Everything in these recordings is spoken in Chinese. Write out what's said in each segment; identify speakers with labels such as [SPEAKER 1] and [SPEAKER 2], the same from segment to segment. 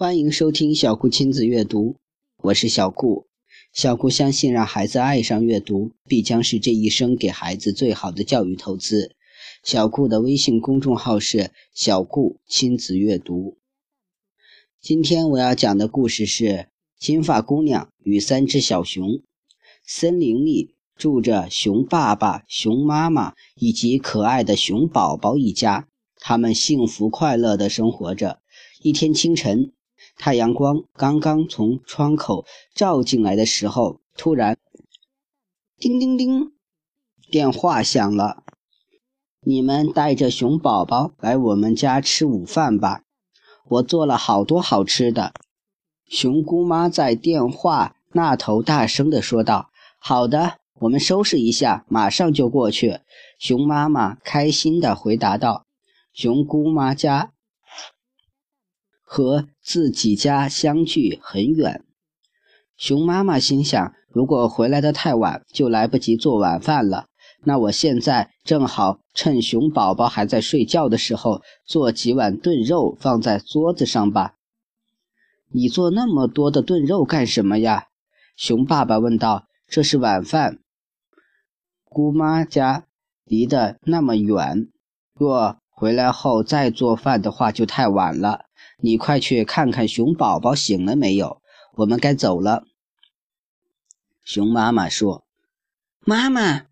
[SPEAKER 1] 欢迎收听小顾亲子阅读，我是小顾。小顾相信，让孩子爱上阅读，必将是这一生给孩子最好的教育投资。小顾的微信公众号是“小顾亲子阅读”。今天我要讲的故事是《金发姑娘与三只小熊》。森林里住着熊爸爸、熊妈妈以及可爱的熊宝宝一家，他们幸福快乐地生活着。一天清晨。太阳光刚刚从窗口照进来的时候，突然，叮叮叮，电话响了。你们带着熊宝宝来我们家吃午饭吧，我做了好多好吃的。熊姑妈在电话那头大声地说道：“好的，我们收拾一下，马上就过去。”熊妈妈开心地回答道：“熊姑妈家。”和自己家相距很远，熊妈妈心想：如果回来的太晚，就来不及做晚饭了。那我现在正好趁熊宝宝还在睡觉的时候，做几碗炖肉放在桌子上吧。你做那么多的炖肉干什么呀？熊爸爸问道。这是晚饭。姑妈家离得那么远，若回来后再做饭的话，就太晚了。你快去看看熊宝宝醒了没有，我们该走了。熊妈妈说：“妈妈，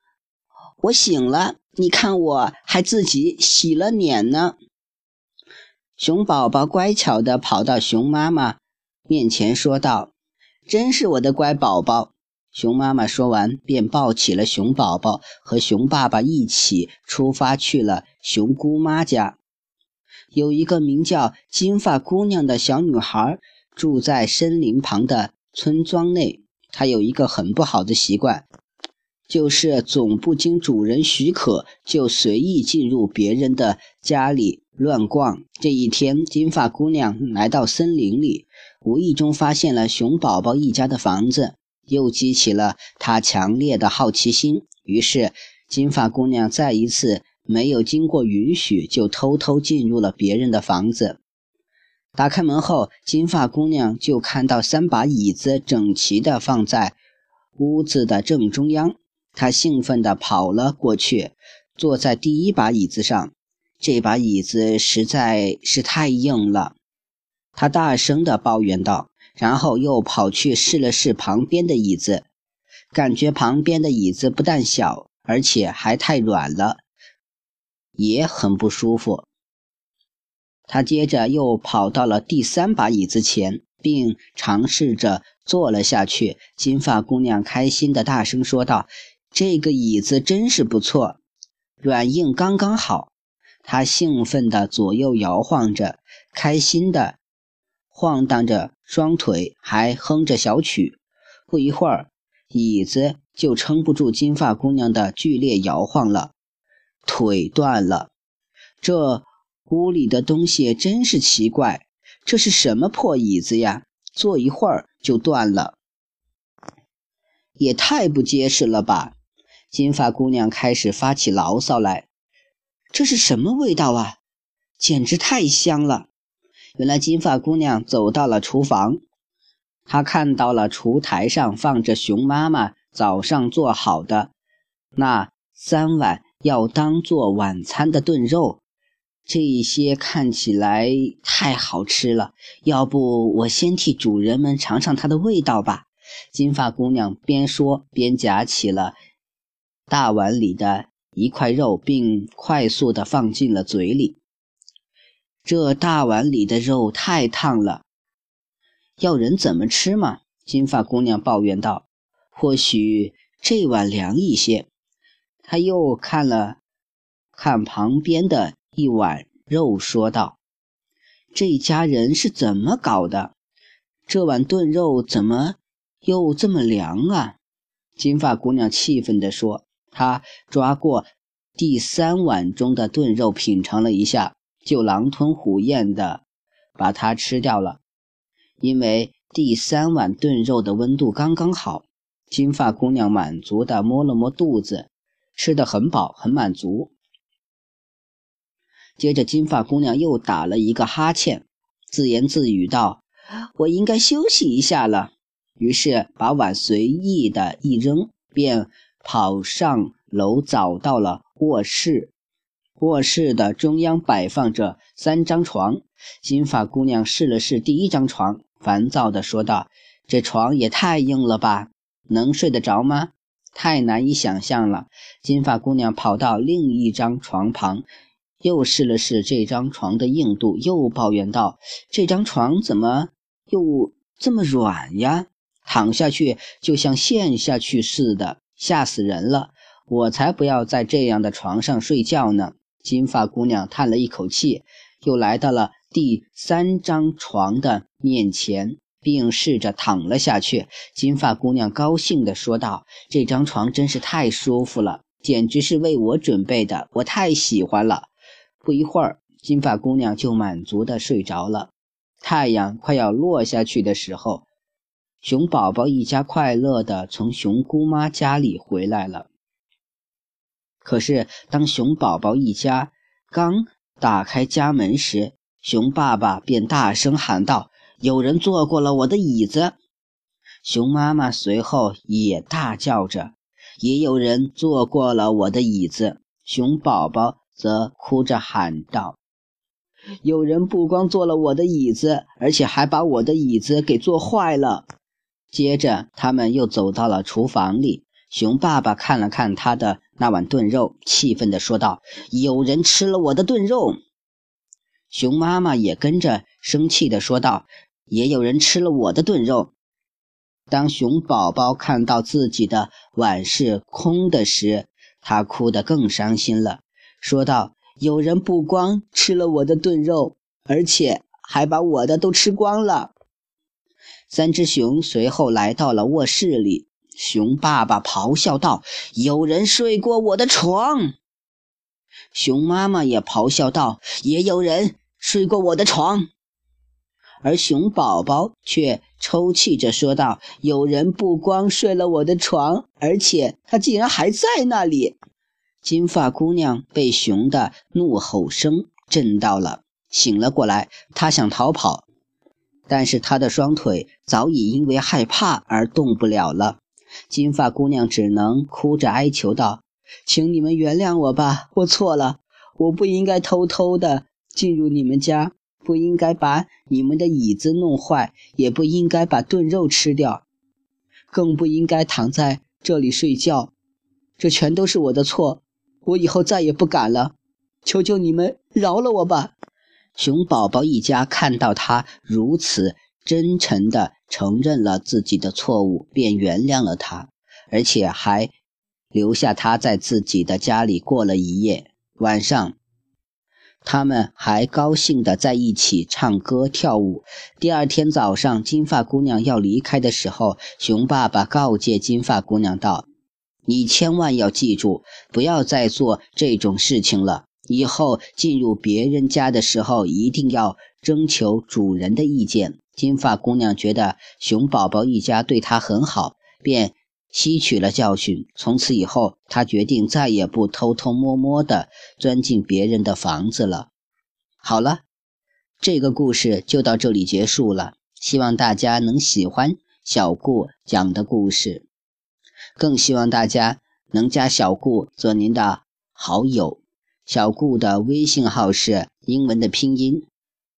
[SPEAKER 1] 我醒了，你看我还自己洗了脸呢。”熊宝宝乖巧地跑到熊妈妈面前说道：“真是我的乖宝宝。”熊妈妈说完，便抱起了熊宝宝，和熊爸爸一起出发去了熊姑妈家。有一个名叫金发姑娘的小女孩，住在森林旁的村庄内。她有一个很不好的习惯，就是总不经主人许可就随意进入别人的家里乱逛。这一天，金发姑娘来到森林里，无意中发现了熊宝宝一家的房子，又激起了她强烈的好奇心。于是，金发姑娘再一次。没有经过允许，就偷偷进入了别人的房子。打开门后，金发姑娘就看到三把椅子整齐地放在屋子的正中央。她兴奋地跑了过去，坐在第一把椅子上。这把椅子实在是太硬了，她大声地抱怨道。然后又跑去试了试旁边的椅子，感觉旁边的椅子不但小，而且还太软了。也很不舒服。他接着又跑到了第三把椅子前，并尝试着坐了下去。金发姑娘开心的大声说道：“这个椅子真是不错，软硬刚刚好。”她兴奋地左右摇晃着，开心地晃荡着双腿，还哼着小曲。不一会儿，椅子就撑不住金发姑娘的剧烈摇晃了。腿断了，这屋里的东西真是奇怪。这是什么破椅子呀？坐一会儿就断了，也太不结实了吧！金发姑娘开始发起牢骚来。这是什么味道啊？简直太香了！原来金发姑娘走到了厨房，她看到了厨台上放着熊妈妈早上做好的那三碗。要当做晚餐的炖肉，这些看起来太好吃了。要不我先替主人们尝尝它的味道吧？金发姑娘边说边夹起了大碗里的一块肉，并快速地放进了嘴里。这大碗里的肉太烫了，要人怎么吃嘛？金发姑娘抱怨道：“或许这碗凉一些。”他又看了看旁边的一碗肉，说道：“这家人是怎么搞的？这碗炖肉怎么又这么凉啊？”金发姑娘气愤地说。她抓过第三碗中的炖肉，品尝了一下，就狼吞虎咽地把它吃掉了。因为第三碗炖肉的温度刚刚好，金发姑娘满足地摸了摸肚子。吃得很饱，很满足。接着，金发姑娘又打了一个哈欠，自言自语道：“我应该休息一下了。于是把碗随意的一扔，便跑上楼，找到了卧室。卧室的中央摆放着三张床。金发姑娘试了试第一张床，烦躁地说道：“这床也太硬了吧，能睡得着吗？太难以想象了。”金发姑娘跑到另一张床旁，又试了试这张床的硬度，又抱怨道：“这张床怎么又这么软呀？躺下去就像陷下去似的，吓死人了！我才不要在这样的床上睡觉呢。”金发姑娘叹了一口气，又来到了第三张床的面前，并试着躺了下去。金发姑娘高兴地说道：“这张床真是太舒服了，简直是为我准备的，我太喜欢了。”不一会儿，金发姑娘就满足地睡着了。太阳快要落下去的时候，熊宝宝一家快乐地从熊姑妈家里回来了。可是，当熊宝宝一家刚打开家门时，熊爸爸便大声喊道：“有人坐过了我的椅子！”熊妈妈随后也大叫着：“也有人坐过了我的椅子！”熊宝宝则哭着喊道：“有人不光坐了我的椅子，而且还把我的椅子给坐坏了。”接着，他们又走到了厨房里。熊爸爸看了看他的那碗炖肉，气愤地说道：“有人吃了我的炖肉。”熊妈妈也跟着生气地说道：“也有人吃了我的炖肉。”当熊宝宝看到自己的碗是空的时，他哭得更伤心了，说道：“有人不光吃了我的炖肉，而且还把我的都吃光了。”三只熊随后来到了卧室里。熊爸爸咆哮道：“有人睡过我的床。”熊妈妈也咆哮道：“也有人睡过我的床。”而熊宝宝却抽泣着说道：“有人不光睡了我的床，而且他竟然还在那里。”金发姑娘被熊的怒吼声震到了，醒了过来。她想逃跑，但是她的双腿早已因为害怕而动不了了。金发姑娘只能哭着哀求道：“请你们原谅我吧，我错了，我不应该偷偷的进入你们家，不应该把你们的椅子弄坏，也不应该把炖肉吃掉，更不应该躺在这里睡觉。这全都是我的错，我以后再也不敢了。求求你们饶了我吧！”熊宝宝一家看到他如此。真诚地承认了自己的错误，便原谅了他，而且还留下他在自己的家里过了一夜。晚上，他们还高兴地在一起唱歌跳舞。第二天早上，金发姑娘要离开的时候，熊爸爸告诫金发姑娘道：“你千万要记住，不要再做这种事情了。以后进入别人家的时候，一定要征求主人的意见。”金发姑娘觉得熊宝宝一家对她很好，便吸取了教训。从此以后，他决定再也不偷偷摸摸地钻进别人的房子了。好了，这个故事就到这里结束了。希望大家能喜欢小顾讲的故事，更希望大家能加小顾做您的好友。小顾的微信号是英文的拼音：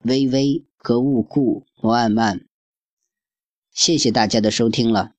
[SPEAKER 1] 微微。格物顾摩按曼，谢谢大家的收听了。